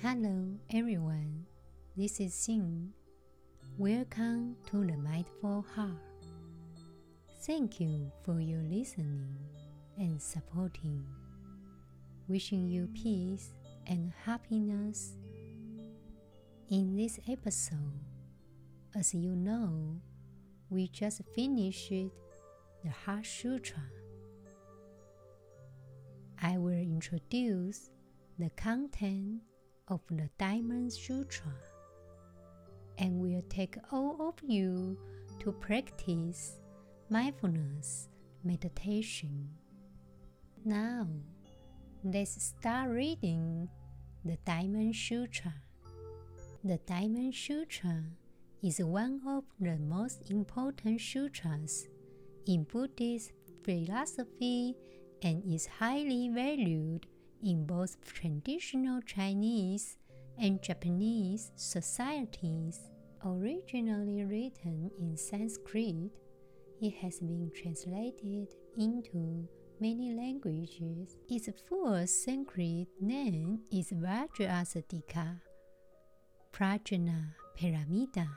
Hello, everyone. This is Xin. Welcome to the Mindful Heart. Thank you for your listening and supporting. Wishing you peace and happiness. In this episode, as you know, we just finished the Heart Sutra. I will introduce the content of the Diamond Sutra and will take all of you to practice mindfulness meditation. Now, let's start reading the Diamond Sutra. The Diamond Sutra is one of the most important sutras in Buddhist philosophy and is highly valued in both traditional Chinese and Japanese societies. Originally written in Sanskrit, it has been translated into many languages. Its full Sanskrit name is Vajracchedika Prajna Paramita,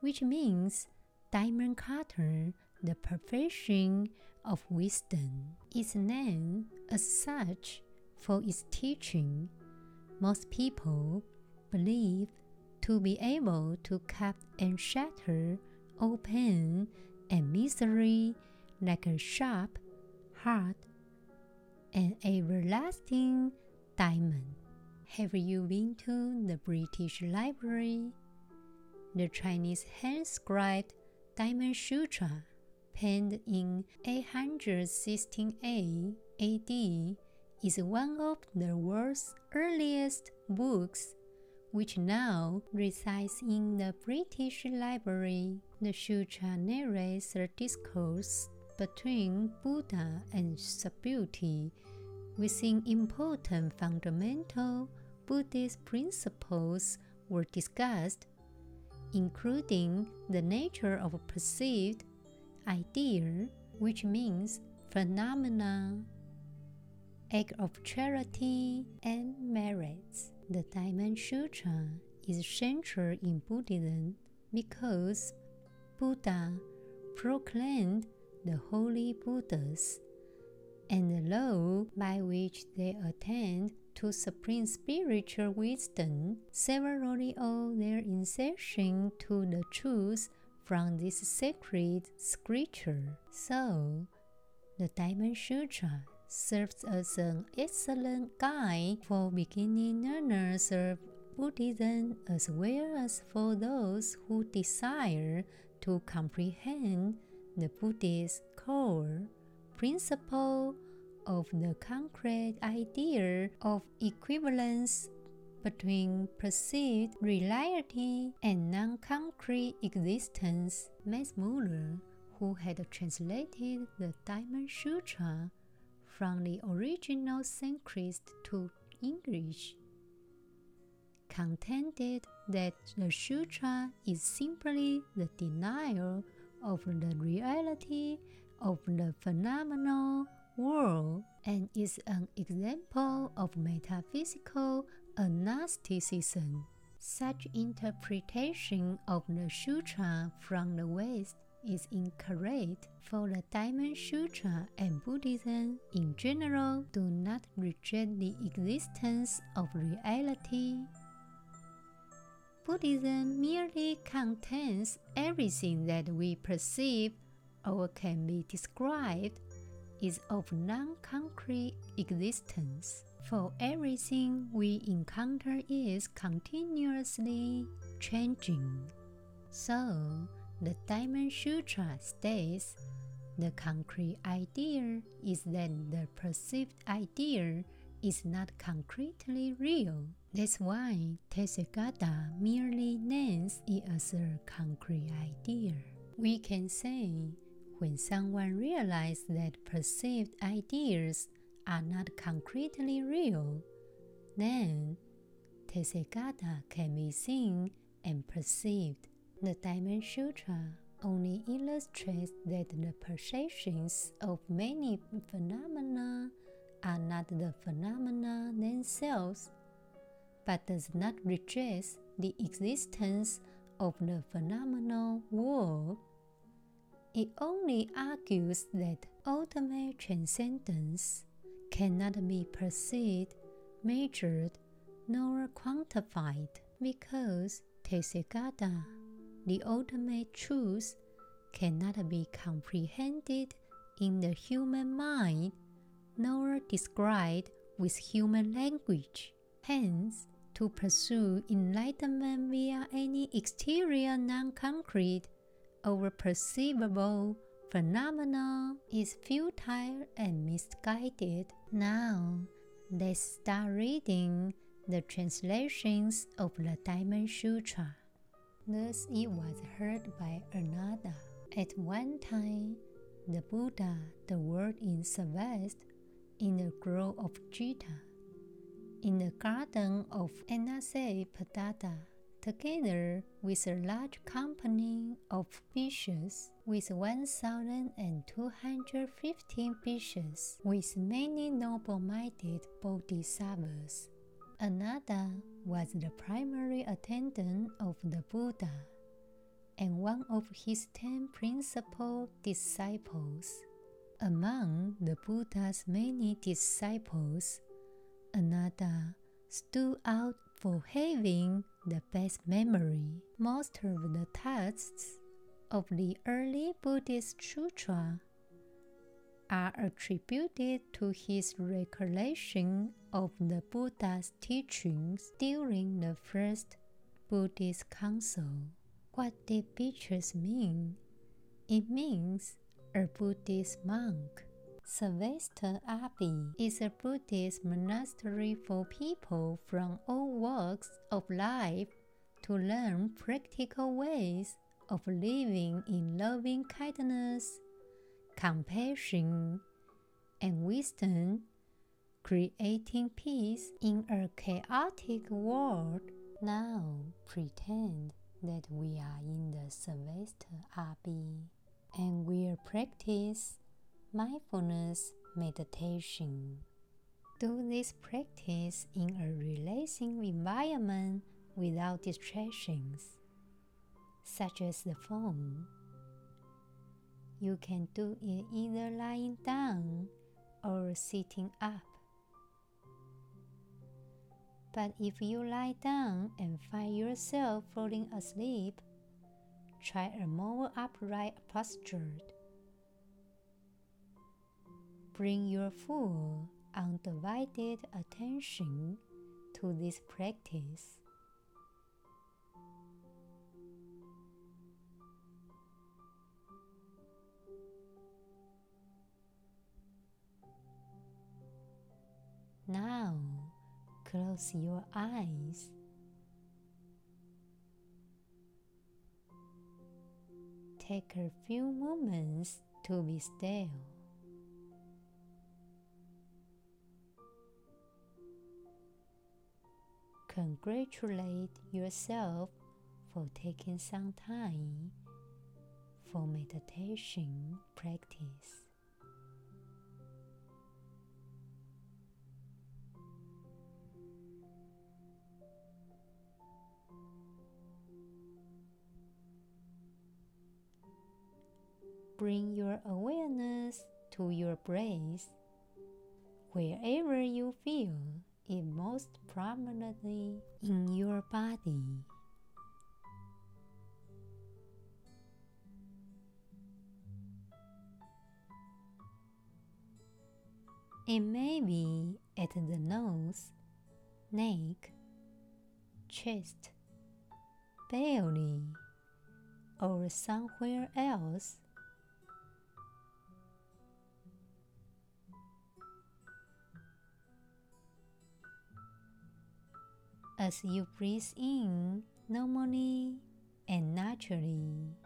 which means diamond cutter, the perfection of wisdom. Its name, as such, for its teaching, most people believe to be able to cut and shatter all pain and misery like a sharp, hard, and everlasting diamond. Have you been to the British Library? The Chinese hand-scribed Diamond Sutra penned in 816A AD, is one of the world's earliest books, which now resides in the British Library. The Sutra narrates the discourse between Buddha and Subhuti within important fundamental Buddhist principles were discussed, including the nature of perceived idea, which means phenomena, act of charity, and merits. The Diamond Sutra is central in Buddhism because Buddha proclaimed the holy Buddhas and the law by which they attained to supreme spiritual wisdom severally owe their insertion to the truth from this sacred scripture. So, the Diamond Sutra serves as an excellent guide for beginning learners of Buddhism as well as for those who desire to comprehend the Buddhist core principle of the concrete idea of equivalence between perceived reality and non concrete existence. Max Muller, who had translated the Diamond Sutra from the original Sanskrit to English, contended that the sutra is simply the denial of the reality of the phenomenal world and is an example of metaphysical agnosticism. Such interpretation of the sutra from the West is incorrect, for the Diamond Sutra and Buddhism in general do not reject the existence of reality. Buddhism merely contains everything that we perceive or can be described is of non concrete existence. For everything we encounter is continuously changing. So, the Diamond Sutra states the concrete idea is that the perceived idea is not concretely real. That's why Tathagata merely names it as a concrete idea. We can say when someone realizes that perceived ideas are not concretely real, then Tathagata can be seen and perceived. The Diamond Sutra only illustrates that the perceptions of many phenomena are not the phenomena themselves, but does not reject the existence of the phenomenal world. It only argues that ultimate transcendence cannot be perceived, measured, nor quantified because Tathagata, the ultimate truth, cannot be comprehended in the human mind nor described with human language. Hence, to pursue enlightenment via any exterior non concrete or perceivable phenomena is futile and misguided. Now, let's start reading the translations of the Diamond Sutra. Thus, it was heard by Ananda. At one time, the Buddha, the world in Savatthi, in the grove of Jeta, in the garden of Anathapindada, together with a large company of bhikshus, with 1,215 bhikshus, with many noble-minded bodhisattvas. Ananda was the primary attendant of the Buddha and one of his ten principal disciples. Among the Buddha's many disciples, Ananda stood out for having the best memory. Most of the texts of the early Buddhist sutra are attributed to his recollection of the Buddha's teachings during the first Buddhist council. What did bhikshus mean? It means a Buddhist monk. Sravasti Abbey is a Buddhist monastery for people from all walks of life to learn practical ways of living in loving kindness, compassion, and wisdom, creating peace in a chaotic world. Now pretend that we are in the Sravasti Abbey and we'll practice mindfulness meditation. Do this practice in a relaxing environment without distractions, such as the phone. You can do it either lying down or sitting up. But if you lie down and find yourself falling asleep, try a more upright posture. Bring your full, undivided attention to this practice. Now, close your eyes take a few moments to be still. Congratulate yourself for taking some time for meditation practice. Bring your awareness to your breath wherever you feel it most prominently in your body. It may be at the nose, neck, chest, belly, or somewhere else as you breathe in normally and naturally.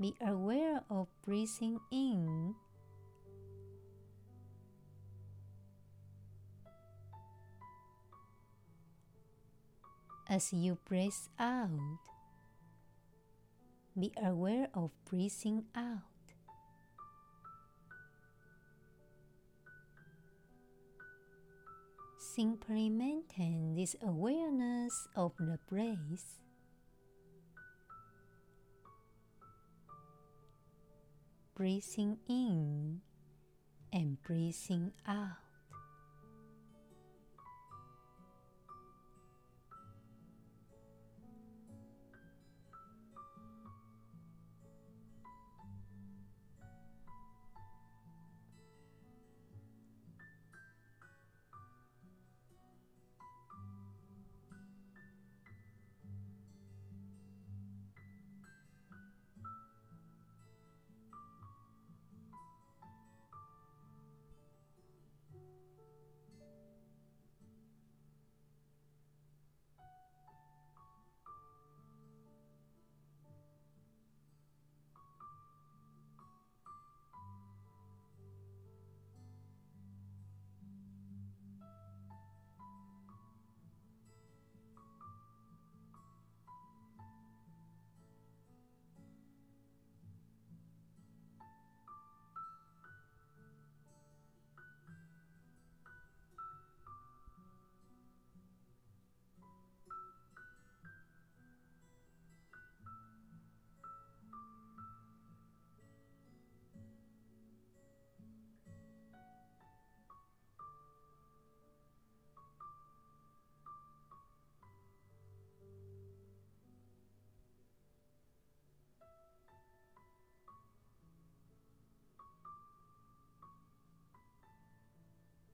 Be aware of breathing in as you breathe out. Be aware of breathing out. Simply maintain this awareness of the breath. Breathing in and breathing out.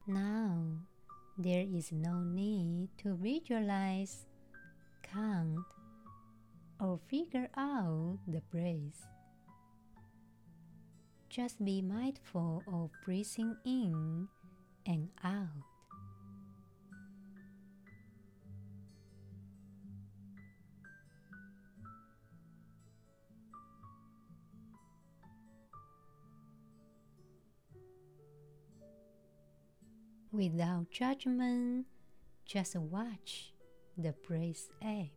Now, there is no need to visualize, count, or figure out the breath. Just be mindful of breathing in and out. Without judgment, just watch the breath ebb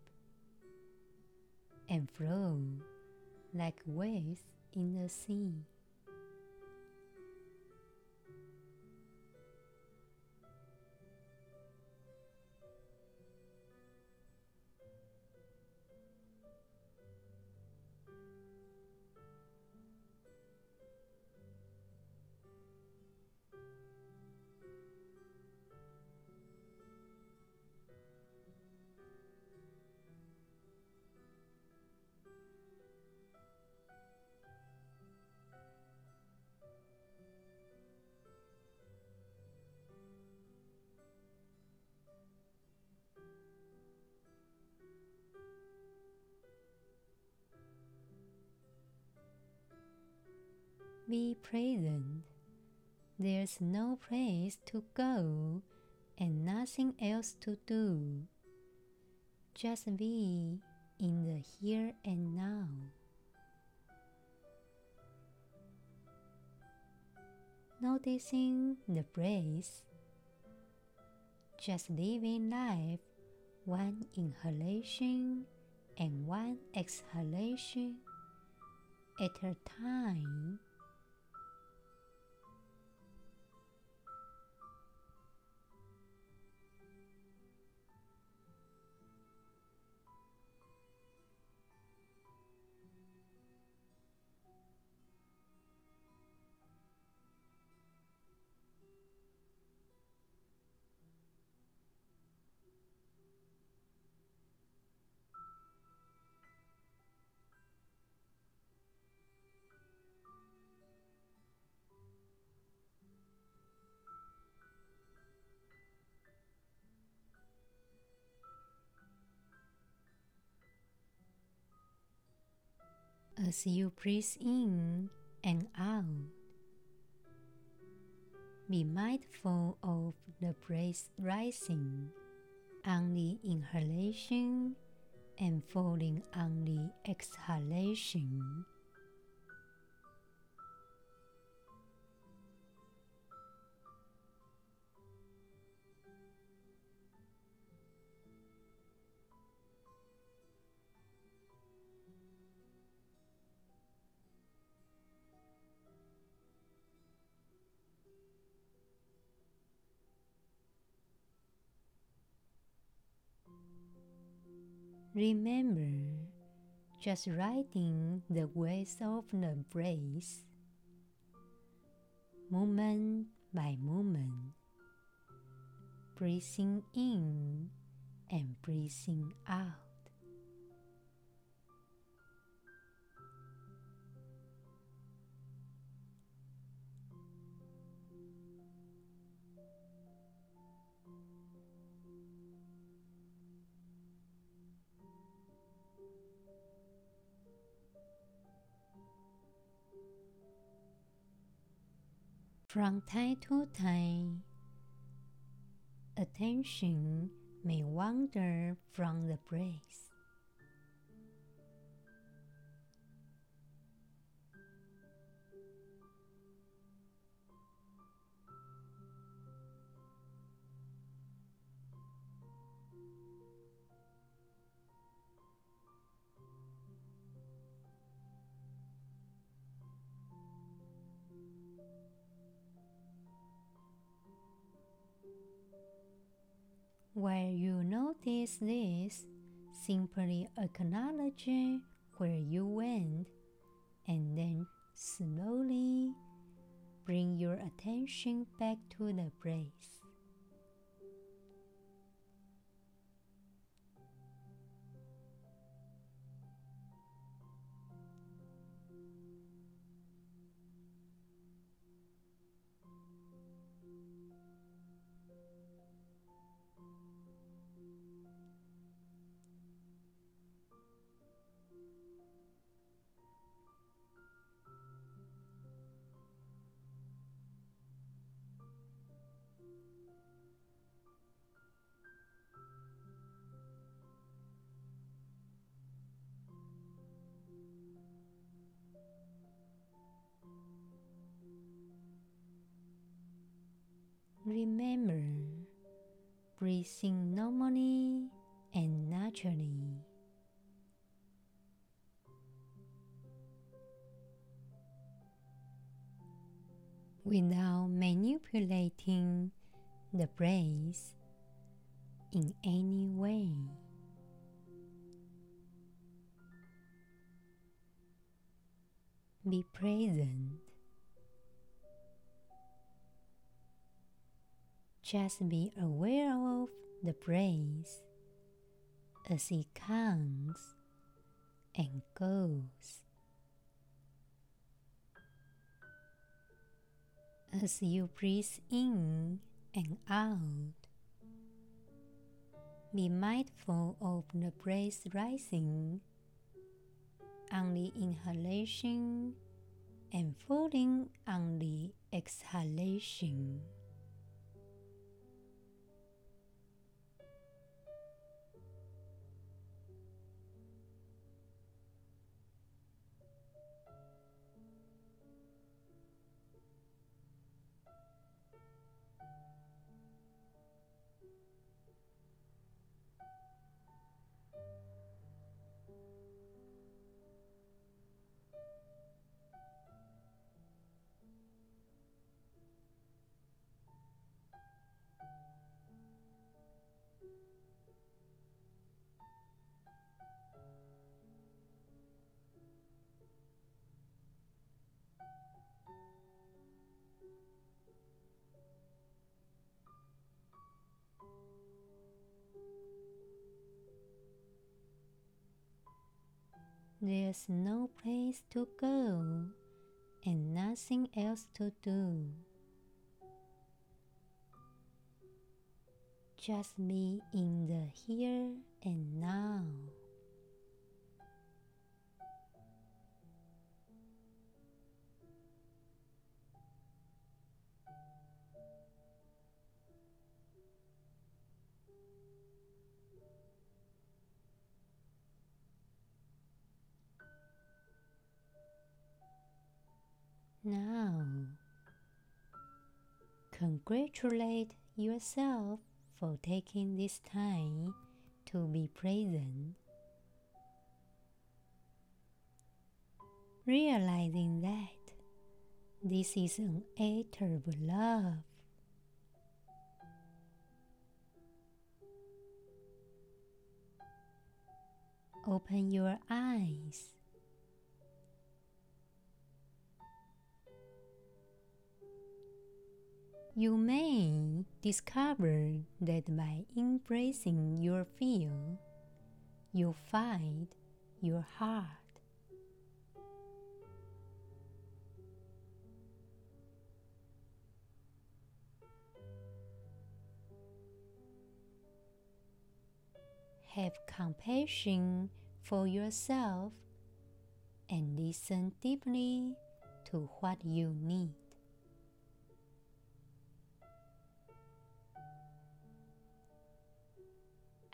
and flow like waves in the sea. Be present. There's no place to go and nothing else to do. Just be in the here and now. Noticing the breath, just living life one inhalation and one exhalation at a time. As you breathe in and out. Be mindful of the breath rising on the inhalation and falling on the exhalation. Remember, just riding the waves of the breeze, moment by moment, breathing in and breathing out. From time to time, attention may wander from the breath. Where you notice this, simply acknowledge where you went and then slowly bring your attention back to the breath. Remember, breathing normally and naturally. Without manipulating the breath in any way. Be present Just be aware of the breath as it comes and goes. As you breathe in and out, be mindful of the breath rising on the inhalation and falling on the exhalation. There's no place to go and nothing else to do. Just be in the here and now. Now, congratulate yourself for taking this time to be present. Realizing that this is an of love. open your eyes. You may discover that by embracing your fear, you find your heart. Have compassion for yourself and listen deeply to what you need.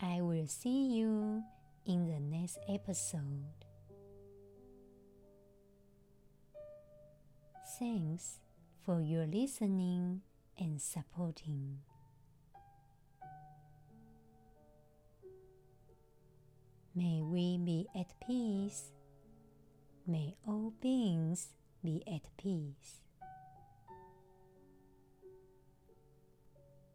I will see you in the next episode. Thanks for your listening and supporting. May we be at peace. May all beings be at peace.